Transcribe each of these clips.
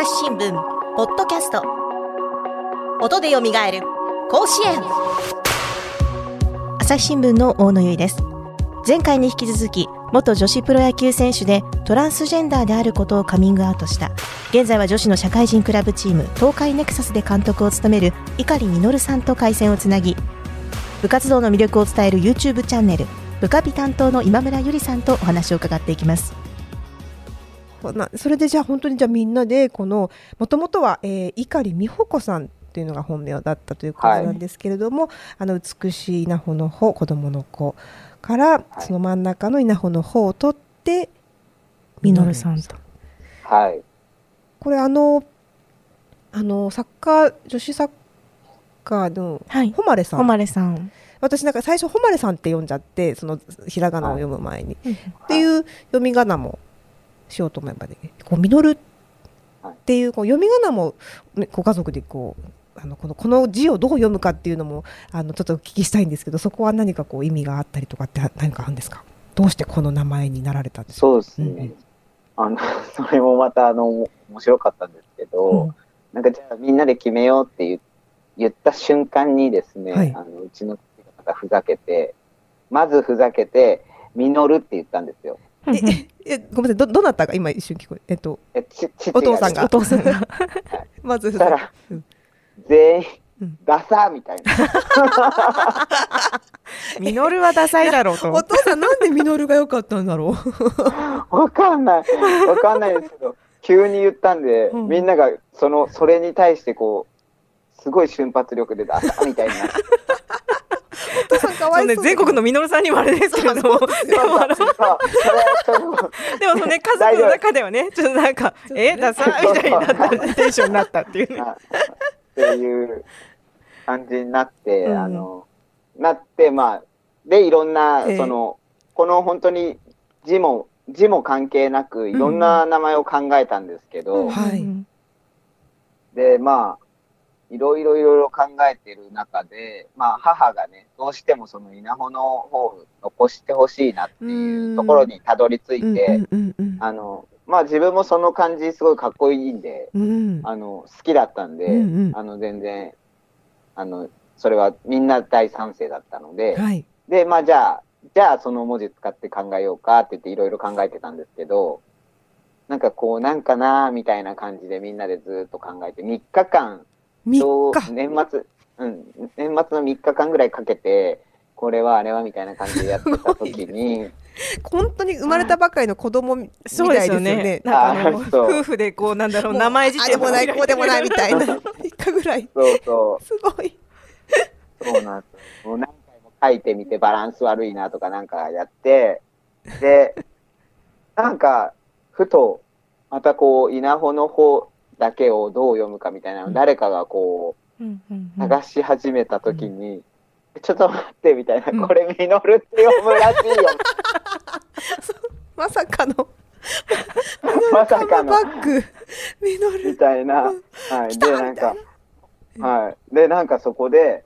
朝日新聞ポッドキャスト。音でよみがえる甲子園。朝日新聞の大野由依です。前回に引き続き元女子プロ野球選手でトランスジェンダーであることをカミングアウトした。現在は女子の社会人クラブチーム東海ネクサスで監督を務める碇稔さんと回線をつなぎ部活動の魅力を伝える YouTube チャンネル部下美担当の今村ゆりさんとお話を伺っていきます。なそれでじゃあ本当にじゃあみんなでこのもともとは、えー、碇美穂子さんっていうのが本名だったということなんですけれども、はい、あの美しい稲穂の穂子供の子から、はい、その真ん中の稲穂の穂を取って稔さんと。はい。これあのあのサッカー女子サッカーの誉さん。誉さん。私なんか最初誉さんって読んじゃってそのひらがなを読む前に、はい、っていう読み仮名もしようと思えばねこう実るっていうこう読み仮名もご家族でこうあのこのこの字をどう読むかっていうのもあのちょっとお聞きしたいんですけどそこは何かこう意味があったりとかって何かあるんですか？どうしてこの名前になられたんですか？そうですね、うん、あの それもまたあの面白かったんですけど、うん、なんかじゃあみんなで決めようって言言った瞬間にですね、はい、あのうちのがふざけてまずふざけて「実る」って言ったんですよ。ええ ごめんなさいどどなたが今一瞬聞こええっとえお父さんがお父さんがまずふざけ、うん、全員ダサみたいな。ミノルはダサいだろうと。お父さんなんでミノルが良かったんだろう？わかんない。わかんないですけど、急に言ったんで、うん、みんながそのそれに対してこうすごい瞬発力でダサみたいな。お父さそう、ね、全国のミノルさんにもあれですけれども、でもでもそのね家族の中ではね、ちょっとなんか、えダサみたいになった。テンションになったっていうね。っていう感じになって、うん、あの、なって、まあ、で、いろんな、その、この本当に字も、字も関係なく、いろんな名前を考えたんですけど、うん。はい、で、まあ、いろいろいろいろ考えてる中で、まあ、母がね、どうしてもその稲穂の方を残してほしいなっていうところにたどり着いて、あの、まあ自分もその感じすごいかっこいいんで、うん、あの、好きだったんで、うんうん、あの、全然、あの、それはみんな大賛成だったので、はい、で、まあじゃあ、じゃあその文字使って考えようかって言っていろいろ考えてたんですけど、なんかこう、なんかなみたいな感じでみんなでずっと考えて、3日間、年末、うん、年末の3日間ぐらいかけて、これはあれはみたいな感じでやってた時に、本当に生まれたばかりの子供みたいですよね。なんか夫婦でこうなんだろう名前自体もないこうでもないみたいな一回ぐらい。そうそう。すごい。そうなんです。もう何回も書いてみてバランス悪いなとかなんかやってでなんかふとまたこう稲穂の方だけをどう読むかみたいなの、誰かがこう探し始めた時に。ちょっと待ってみたいな、これ、ミノルって読むらしいよ。まさかの。まさかの。バッグ、ミノル。みたいな。はい。で、なんか、はい。で、なんかそこで、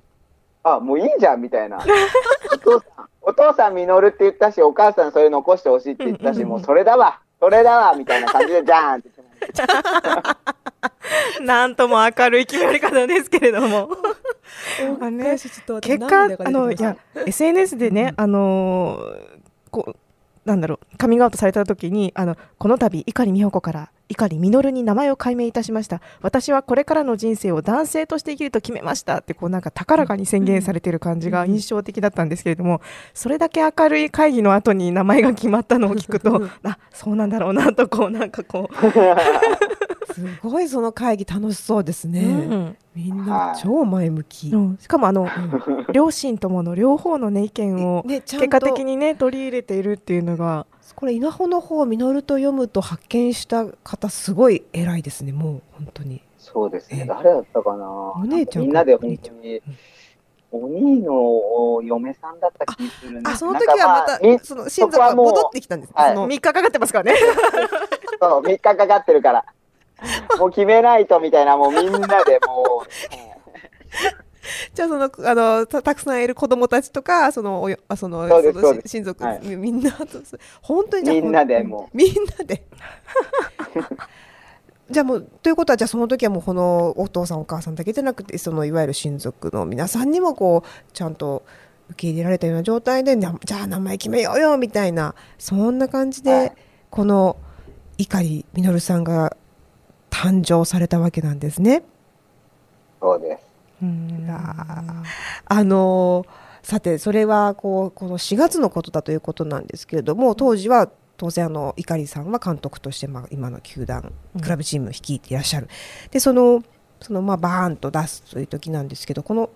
あ、もういいじゃんみたいな。お父さん、お父さんミノルって言ったし、お母さんそれ残してほしいって言ったし、もうそれだわ、それだわみたいな感じで、じゃーんって なんとも明るい決まり方ですけれども。あね、結果あのいや SNS でね、あのこうなんだろうカミングアウトされた時にあのこの度碇美穂子から碇稔に名前を改名いたしました。私はこれからの人生を男性として生きると決めましたってこうなんか高らかに宣言されている感じが印象的だったんですけれどもそれだけ明るい会議の後に名前が決まったのを聞くとあそうなんだろうなとこうなんかこう すごいその会議楽しそうですね、うん、みんな超前向き、うん、しかもあの、うん、両親ともの両方の、ね、意見を結果的にね取り入れているっていうのが。これ稲穂の方実ると読むと発見した方すごい偉いですねもう本当に。そうですね。誰だったかな？お姉ちゃんみんなで本当に、お兄の嫁さんだった気するあその時はまた、まあ、その親族が戻ってきたんです、はい、3日かかってますからね。そう3日かかってるから もう決めないとみたいな、もうみんなでもう。じゃあそのあのたたくさんいる子供たちとかそのおよあそのその親族、はい、みんな本当にみんなでも みんなで。じゃあもうということはじゃあその時はもうこのお父さんお母さんだけじゃなくてそのいわゆる親族の皆さんにもこうちゃんと受け入れられたような状態でじゃあ名前決めようよみたいなそんな感じで、はい、この碇稔さんが誕生されたわけなんですね。そうです。うんあのさてそれはこうこの4月のことだということなんですけれども当時は当然あの碇さんは監督として、まあ、今の球団クラブチームを率いていらっしゃる、うん、でそのそのまあバーンと出すという時なんですけどこの、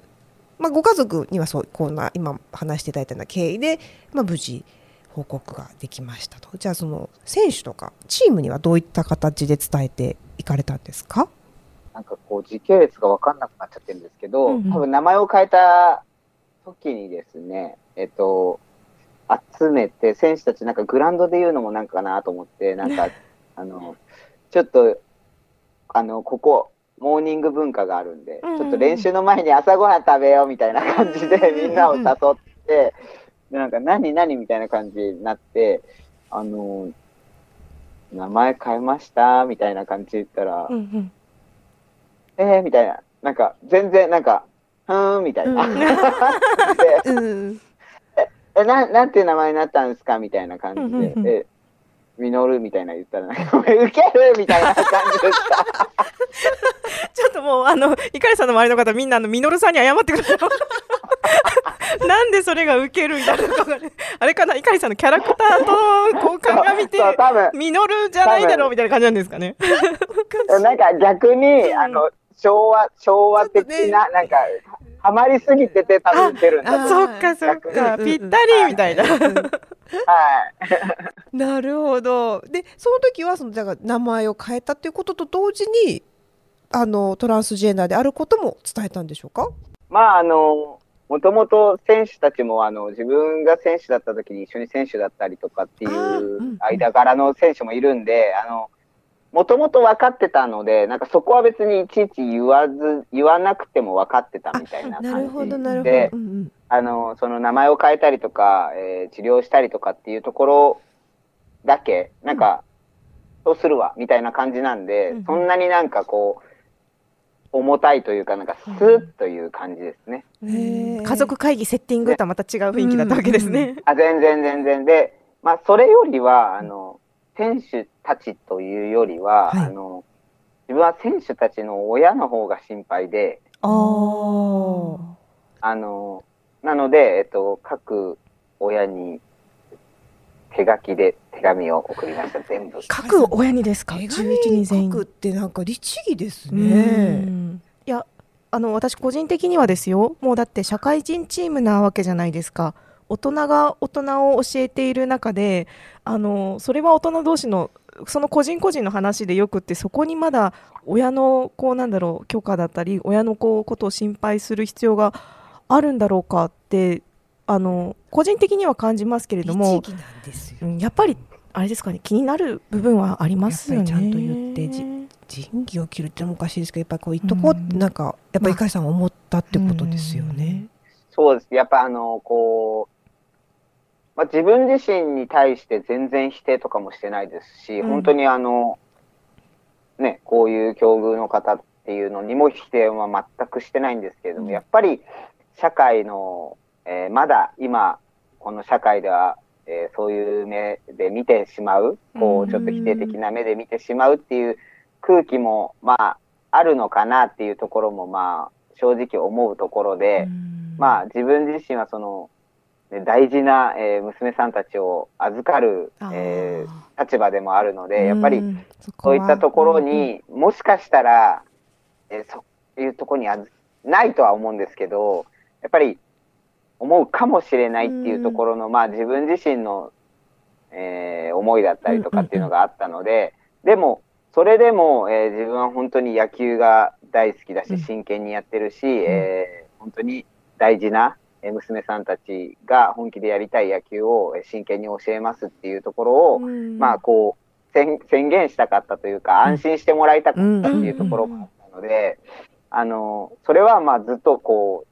まあ、ご家族にはそうこんな今話していただいたような経緯で、まあ、無事報告ができましたと。じゃあその選手とかチームにはどういった形で伝えていかれたんですか？なんかこう時系列が分かんなくなっちゃってるんですけど、うんうん、多分名前を変えた時にですね、えっと、集めて、選手たちなんかグラウンドで言うのもなんかなと思って、なんか、あの、ちょっと、あの、ここ、モーニング文化があるんで、ちょっと練習の前に朝ごはん食べようみたいな感じでみんなを誘って、なんか何何みたいな感じになって、あの、名前変えましたみたいな感じで言ったら、うんうん、えーみたいな。なんか、全然なんか、ふーんみたいな。うん え、ななんていう名前になったんですか？みたいな感じで。えミノルみたいな言ったら、なんか、ウケるみたいな感じでした。ちょっともう、あの、いかりさんの周りの方、みんな、あの、ミノルさんに謝ってください。なんでそれがウケるみたいな あれかな、いかりさんのキャラクターとこう鑑みて、ミノルじゃないだろうみたいな感じなんですかね。なんか逆に、あの、昭和、昭和的な、なんか、ハマりすぎてて多分出るんだそっかそっか、ぴったりみたいな。はい。なるほど。で、その時はそのだから名前を変えたっていうことと同時に、あのトランスジェンダーであることも伝えたんでしょうか？まああのもともと選手たちもあの自分が選手だった時に一緒に選手だったりとかっていう間柄の選手もいるんで、あのもともと分かってたので、なんかそこは別にいちいち言わず、言わなくても分かってたみたいな感じで、あの、その名前を変えたりとか、えー、治療したりとかっていうところだけ、なんか、そうするわ、みたいな感じなんで、うん、そんなになんかこう、重たいというか、なんかスーッという感じですね。家族会議セッティングとはまた違う雰囲気だったわけですね。あ全然全然で、まあ、それよりは、あの、選手たちというよりは、はい、あの自分は選手たちの親の方が心配で、あのなので、えっと、各親に手書きで手紙を送りました、全部。各親にですか、11人全員。書くってなんか律儀ですね。いや、あの私個人的にはですよ、もうだって社会人チームなわけじゃないですか。大人が大人を教えている中であのそれは大人同士のその個人個人の話でよくってそこにまだ親のこうなんだろう許可だったり親のこうことを心配する必要があるんだろうかってあの個人的には感じますけれどもやっぱりあれですかね気になる部分はありますよね。ちゃんと言って仁義を切るってもおかしいですけどやっぱりこう言っとこうってなんか、やっぱり井さんは思ったってことですよね。そうですやっぱあのこうまあ、自分自身に対して全然否定とかもしてないですし、うん、本当にあの、ね、こういう境遇の方っていうのにも否定は全くしてないんですけれども、うん、やっぱり社会の、えー、まだ今、この社会では、えー、そういう目で見てしまう、こう、ちょっと否定的な目で見てしまうっていう空気も、まあ、あるのかなっていうところも、まあ、正直思うところで、まあ、自分自身はその、大事な、えー、娘さんたちを預かる、えー、立場でもあるので、やっぱりそういったところに、もしかしたら、えー、そういうところにあずないとは思うんですけど、やっぱり思うかもしれないっていうところの、まあ自分自身の、えー、思いだったりとかっていうのがあったので、でも、それでも、えー、自分は本当に野球が大好きだし、真剣にやってるし、えー、本当に大事な、娘さんたちが本気でやりたい野球を真剣に教えますっていうところを、まあこう宣言したかったというか、安心してもらいたかったっていうところがあったので、あの、それはまあずっとこう、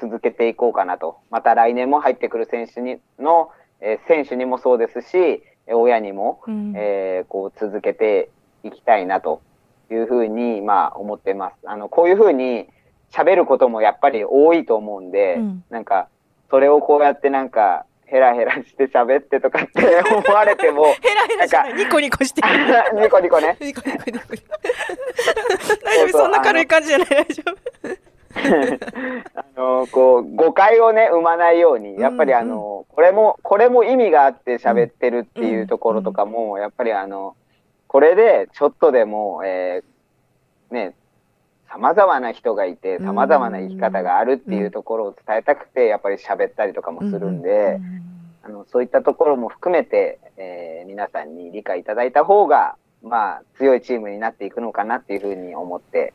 続けていこうかなと。また来年も入ってくる選手にの、えー、選手にもそうですし、親にも、うん、えー、こう続けていきたいなというふうに、まあ、思ってます。あの、こういうふうに喋ることもやっぱり多いと思うんで、うん、なんか、それをこうやってなんか、ヘラヘラして 喋ってとかって 思われても、ヘラヘラしてニコニコしてニコニコね。ニコニコニコ。大丈夫、そんな軽い感じじゃない、大丈夫。あの、こう、誤解をね、生まないように、やっぱりあの、これも、これも意味があって喋ってるっていうところとかも、やっぱりあの、これでちょっとでも、えー、ね、様々な人がいて、様々な生き方があるっていうところを伝えたくて、やっぱり喋ったりとかもするんで、あの、そういったところも含めて、えー、皆さんに理解いただいた方が、まあ、強いチームになっていくのかなっていうふうに思って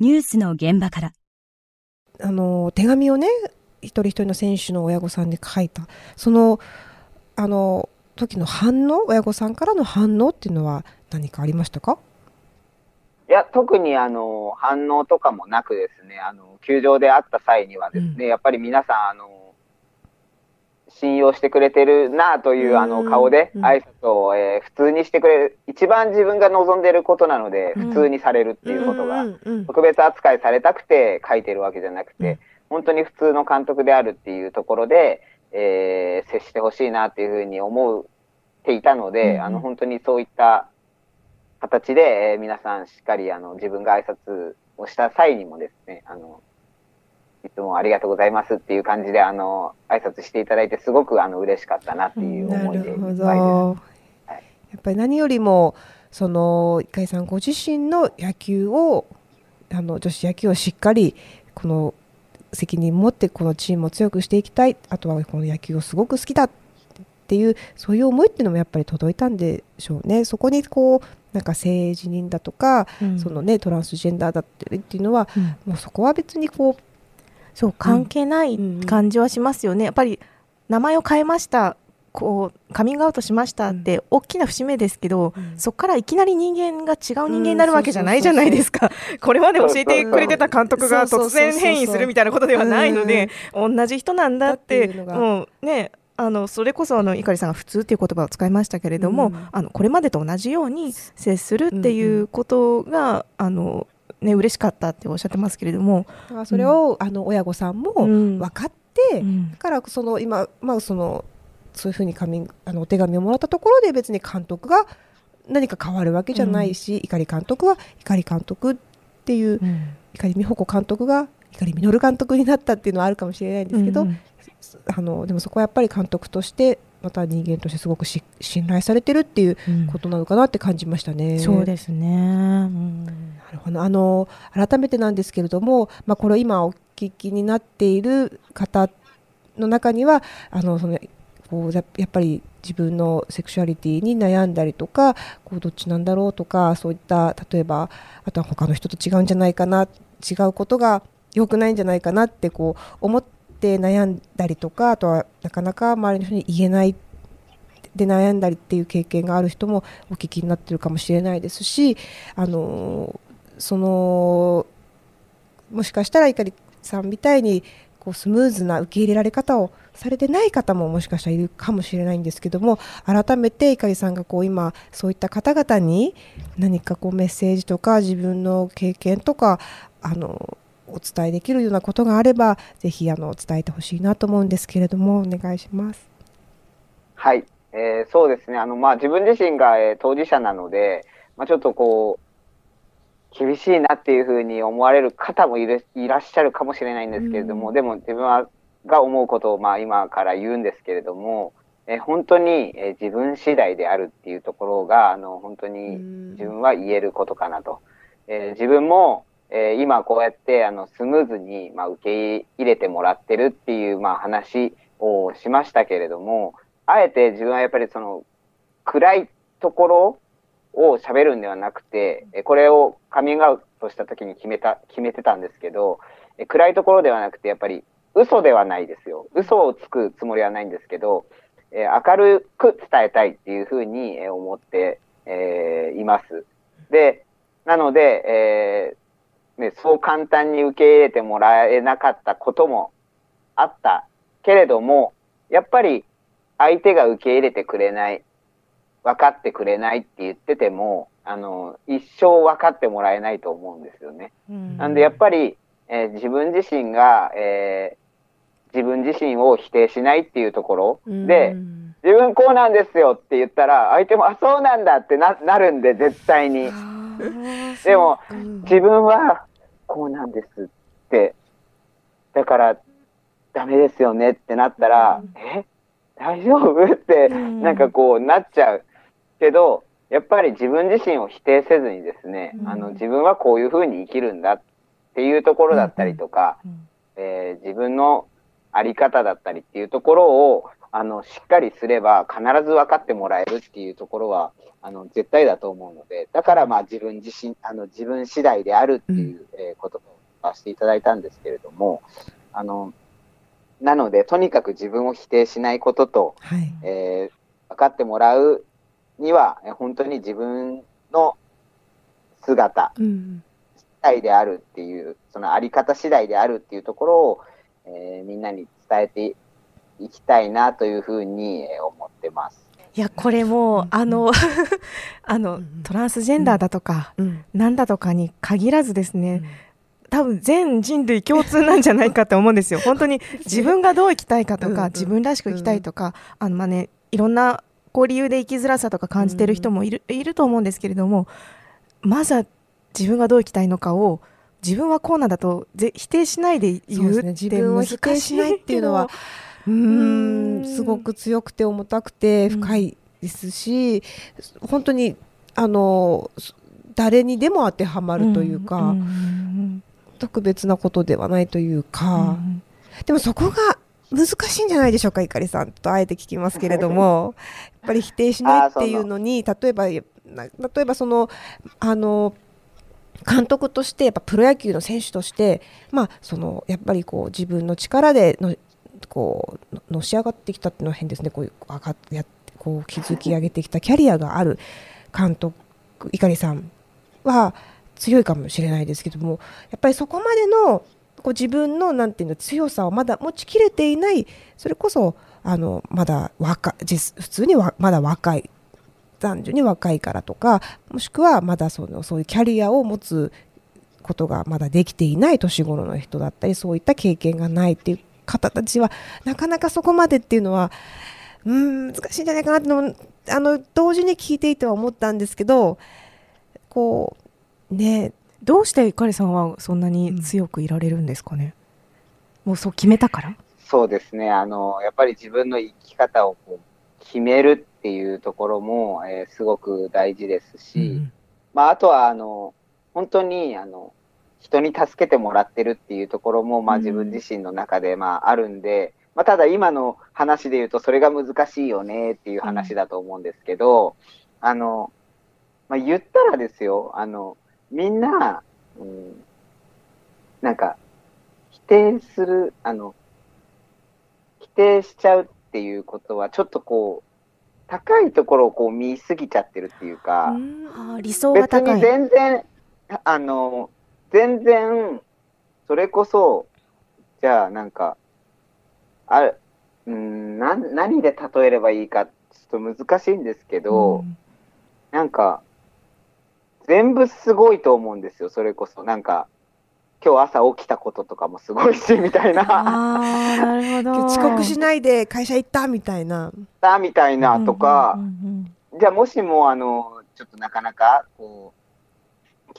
ニュースの現場から。あの、手紙をね、一人一人の選手の親御さんに書いた、その、あの、時の反応、親御さんからの反応っていうのは何かありましたか？いや、特にあの、反応とかもなくですね、あの、球場で会った際にはですね、うん、やっぱり皆さん、あの、信用してくれてるなというあの顔で挨拶を、えー、普通にしてくれる一番自分が望んでることなので普通にされるっていうことが特別扱いされたくて書いてるわけじゃなくて本当に普通の監督であるっていうところで、えー、接してほしいなっていうふうに思っていたので、あの本当にそういった形で、えー、皆さん。しっかりあの自分が挨拶をした際にもですねあのいつもありがとうございますっていう感じで、あの、挨拶していただいて、すごくあの嬉しかったなっていう思いでいっぱいです。はい、やっぱり何よりも、その、井さんご自身の野球を、あの、女子野球をしっかり、この、責任を持ってこのチームを強くしていきたい。あとはこの野球をすごく好きだっていうそういう思いっていうのもやっぱり届いたんでしょうね。そこにこうなんか性自認だとか、うん、そのねトランスジェンダーだってっていうのは、うん、もうそこは別にこうそう関係ない感じはしますよね、やっぱり名前を変えました。こうカミングアウトしましたって大きな節目ですけど、うん、そこからいきなり人間が違う人間になるわけじゃないじゃないですか、これまで教えてくれてた監督が突然変異するみたいなことではないので、同じ人なんだって、もうね、あのそれこそあの碇さんが普通っていう言葉を使いましたけれども、うん、あのこれまでと同じように接するっていうことが、うんうん、あのね嬉しかったっておっしゃってますけれども。それを、あの親御さんも分かって、だからその今、まあ、そのそういうふうに紙あのお手紙をもらったところで別に監督が何か変わるわけじゃないし、うん、碇監督は碇監督っていう、うん、碇美穂子監督が碇稔監督になったっていうのはあるかもしれないんですけど、うん、あのでもそこはやっぱり監督としてまた人間としてすごく信頼されてるっていうことなのかなって感じましたね。うん、そうですね、うん、なるほど。あの改めてなんですけれども、まあ、これ今お聞きになっている方の中にはあのそのこうやっぱり自分のセクシュアリティに悩んだりとかこうどっちなんだろうとかそういった例えばあとは他の人と違うんじゃないかな違うことが良くないんじゃないかなってこう思ってって悩んだりとかあとはなかなか周りの人に言えないで悩んだりっていう経験がある人もお聞きになってるかもしれないですしあのそのもしかしたら碇さんみたいにこうスムーズな受け入れられ方をされてない方ももしかしたらいるかもしれないんですけども改めて碇さんがこう今そういった方々に何かこうメッセージとか自分の経験とかあのお伝えできるようなことがあればぜひあの伝えてほしいなと思うんですけれどもお願いします。はい、えー、そうですねあの、まあ、自分自身が、えー、当事者なので、まあ、ちょっとこう厳しいなっていうふうに思われる方もいるいらっしゃるかもしれないんですけれども、うん、でも自分はが思うことを、まあ、今から言うんですけれども、えー、本当に、えー、自分次第であるっていうところがあの本当に自分は言えることかなと。えー、自分もえー、今こうやってあのスムーズに、まあ、受け入れてもらってるっていう、まあ、話をしましたけれども、あえて自分はやっぱりその暗いところを喋るんではなくて、これをカミングアウトした時に決めた、決めてたんですけど、暗いところではなくて、やっぱり嘘ではないですよ。嘘をつくつもりはないんですけど、え明るく伝えたいっていうふうに思って、え、います。で、なので、えー、ね、そう簡単に受け入れてもらえなかったこともあったけれども、やっぱり相手が受け入れてくれない、分かってくれないって言ってても、あの、一生分かってもらえないと思うんですよね。うん、なんでやっぱり、えー、自分自身が、えー、自分自身を否定しないっていうところで、うん、自分こうなんですよって言ったら、相手も、あ、そうなんだってななるんで、絶対に。でも、自分はこうなんですって、だからダメですよねってなったら、うん、え？大丈夫？って、なんかこうなっちゃう。けど、やっぱり自分自身を否定せずにですね、うん、あの自分はこういうふうに生きるんだっていうところだったりとか、うん、えー、自分のあり方だったりっていうところをあのしっかりすれば必ず分かってもらえるっていうところはあの絶対だと思うのでだからまあ自分自身あの自分次第であるっていう、えことをさせていただいたんですけれどもあのなので、とにかく自分を否定しないことと、はい、えー、分かってもらうには、本当に自分の姿次第であるっていう、うん、そのあり方次第であるっていうところを、えー、みんなに伝えていきたいなというふうに思ってます。いやこれも、あの あのトランスジェンダーだとか、うん、なんだとかに限らずですね、多分全人類共通なんじゃないかって思うんですよ。本当に自分がどう生きたいかとか、自分らしく生きたいとか、あのまあね、いろんなこう理由で生きづらさとか感じてる人もいる,、いると思うんですけれども、まずは自分がどう生きたいのかを自分はこうなんだとぜ否定しないで言うね、自分を否定しないっていうのはうん。すごく強くて重たくて深いですし、本当にあの誰にでも当てはまるというか。うん。うん。うん。特別なことではないというか、うん、でもそこが難しいんじゃないでしょうか、いかりさんとあえて聞きますけれども、やっぱり否定しないっていうのに、例えば、例えばその、あの、監督として、やっぱプロ野球の選手として、まあ、そのやっぱりこう自分の力でのこうのし上がってきたっていうのは変ですね、こういう上がやこう築き上げてきたキャリアがある監督、碇さんは、強いかもしれないですけどもやっぱりそこまでのこう自分のなていうの強さをまだ持ちきれていないそれこそあのまだ若普通にまだ若い男女に若いからとかもしくはまだそのそういうキャリアを持つことがまだできていない年頃の人だったりそういった経験がないっていう方たちはなかなかそこまでっていうのはうん難しいんじゃないかなってのあの同時に聞いていては思ったんですけどこうねどうしてゆかりさんはそんなに強くいられるんですかね、うん、もうそう決めたから？そうですね。あのやっぱり自分の生き方をこう決めるっていうところも、えー、すごく大事ですし、うん、まあ、あとはあの本当にあの人に助けてもらってるっていうところも、まあ、自分自身の中で、まあ、あるんで、まあ、ただ今の話で言うとそれが難しいよねっていう話だと思うんですけど、あの、まあ、言ったらですよ、あの、みんな、うん、なんか、否定する、あの、否定しちゃうっていうことは、ちょっとこう、高いところをこう見すぎちゃってるっていうか、う理想が高い。別に全然、あの、全然、それこそ、じゃあなんか、ある、うん、な、何で例えればいいか、ちょっと難しいんですけど、うん、なんか、全部すごいと思うんですよ、それこそ。なんか、今日朝起きたこととかもすごいし、みたいな。なるほど。遅刻しないで会社行ったみたいな。たみたいなとか、じゃあもしも、あの、ちょっとなかなか、こう、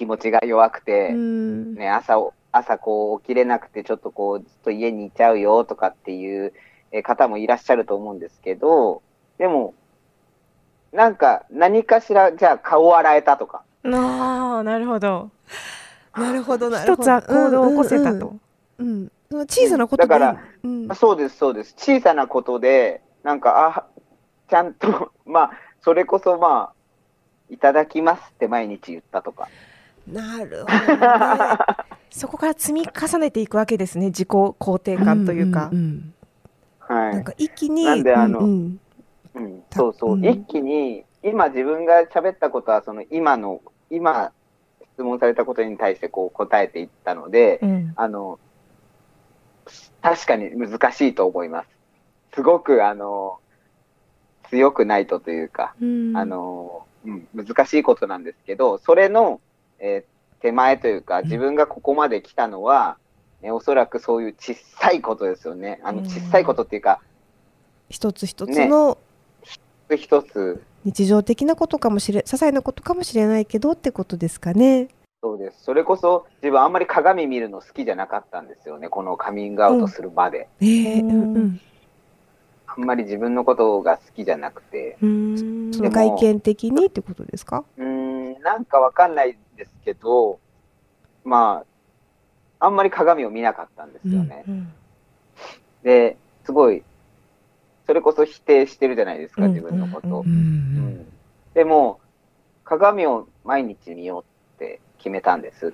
気持ちが弱くて、ね、朝、朝こう起きれなくて、ちょっとこう、ずっと家にいちゃうよとかっていう方もいらっしゃると思うんですけど、でも、なんか何かしら、じゃあ顔洗えたとか、ああ、なるほど。なるほど、なるほど。一つは行動を起こせたと。うん。うん、小さなことで。だから、うん、そうです、そうです。小さなことで、なんか、あ、ちゃんと、まあ、それこそまあ、いただきますって毎日言ったとか。なるほど、ね、そこから積み重ねていくわけですね自己肯定感というか。うんうんうん、はい。なんか一気になんであのうん。うん、そうそう、うん。一気に、今自分が喋ったことは、その今の、今、質問されたことに対してこう答えていったので、うん。あの、確かに難しいと思います。すごく、あの、強くないとというか、うん。あの、うん、難しいことなんですけど、それの、えー手前というか、自分がここまで来たのは、ね、おそらくそういう小さいことですよね。あの、うん小さいことっていうか、一つ一つの一つ、日常的なことかもしれ些細なことかもしれないけどってことですかね。そうです。それこそ自分あんまり鏡見るの好きじゃなかったんですよね。このカミングアウトするまで。えーうんうんうんあんまり自分のことが好きじゃなくて。うんその外見的にってことですか？うーん、なんかわかんないですけど、まあ、あんまり鏡を見なかったんですよね。うんで、すごい、それこそ否定してるじゃないですか、うん自分のこと。うんうんうんでも、鏡を毎日見ようって決めたんです。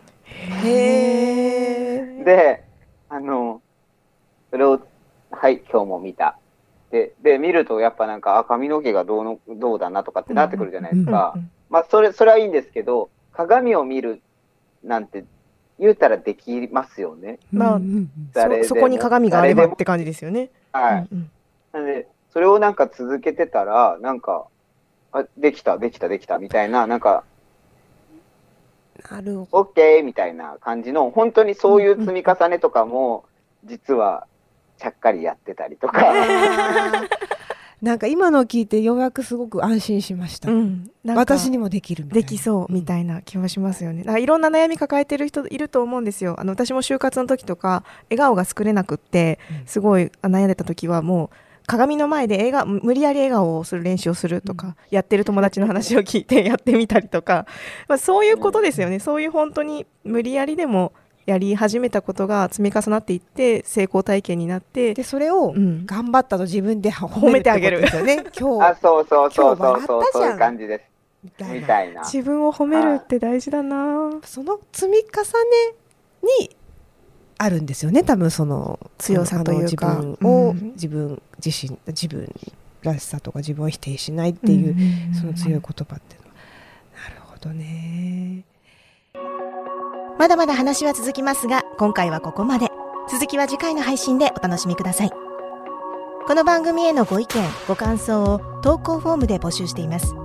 で、あの、それを、はい、今日も見た。で、で、見るとやっぱなんか、あ、髪の毛がどうの、どうだなとかってなってくるじゃないですか。うんまあ、それ、それはいいんですけど、鏡を見るなんて言うたらできますよね。まあうそそこに鏡があればって感じですよね。はい。うんなので、それをなんか続けてたら、なんか、あ、できた、できた、できた、みたいな、なんか、なるほオッケーみたいな感じの、本当にそういう積み重ねとかも、実は、ちゃっかりやってたりとか。ど。なんか今のを聞いてようやくすごく安心しました。うん私にもできるみたいな。できそうみたいな気はしますよね。だからいろんな悩み抱えてる人いると思うんですよ。あの私も就活の時とか笑顔が作れなくってうんすごい悩んでた時はもう鏡の前で笑顔無理やり笑顔をする練習をするとか、やってる友達の話を聞いてやってみたりとか、まあ、そういうことですよね。そういう本当に無理やりでもやり始めたことが積み重なっていって成功体験になってで、それをうん頑張ったと自分で褒褒めてあげるってことですよね。今あ、日そうそうそうそうそう、笑ったじゃんそういう感じです。みたいな。みたいな。自分を褒めるって大事だなその積み重ねにあるんですよね。多分その強さというか自分を、うん自分自身自分らしさとか自分を否定しないっていう、その強い言葉っていうのはなるほどね。まだまだ話は続きますが、今回はここまで。続きは次回の配信でお楽しみください。この番組へのご意見、ご感想を投稿フォームで募集しています。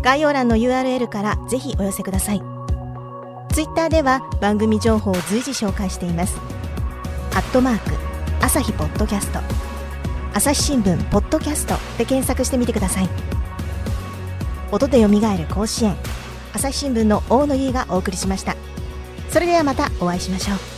概要欄の URL からぜひお寄せください。ツイッターでは番組情報を随時紹介しています。アットマーク、朝日ポッドキャスト、朝日新聞ポッドキャストで検索してみてください。音で蘇る甲子園、朝日新聞の大野優がお送りしました。それではまたお会いしましょう。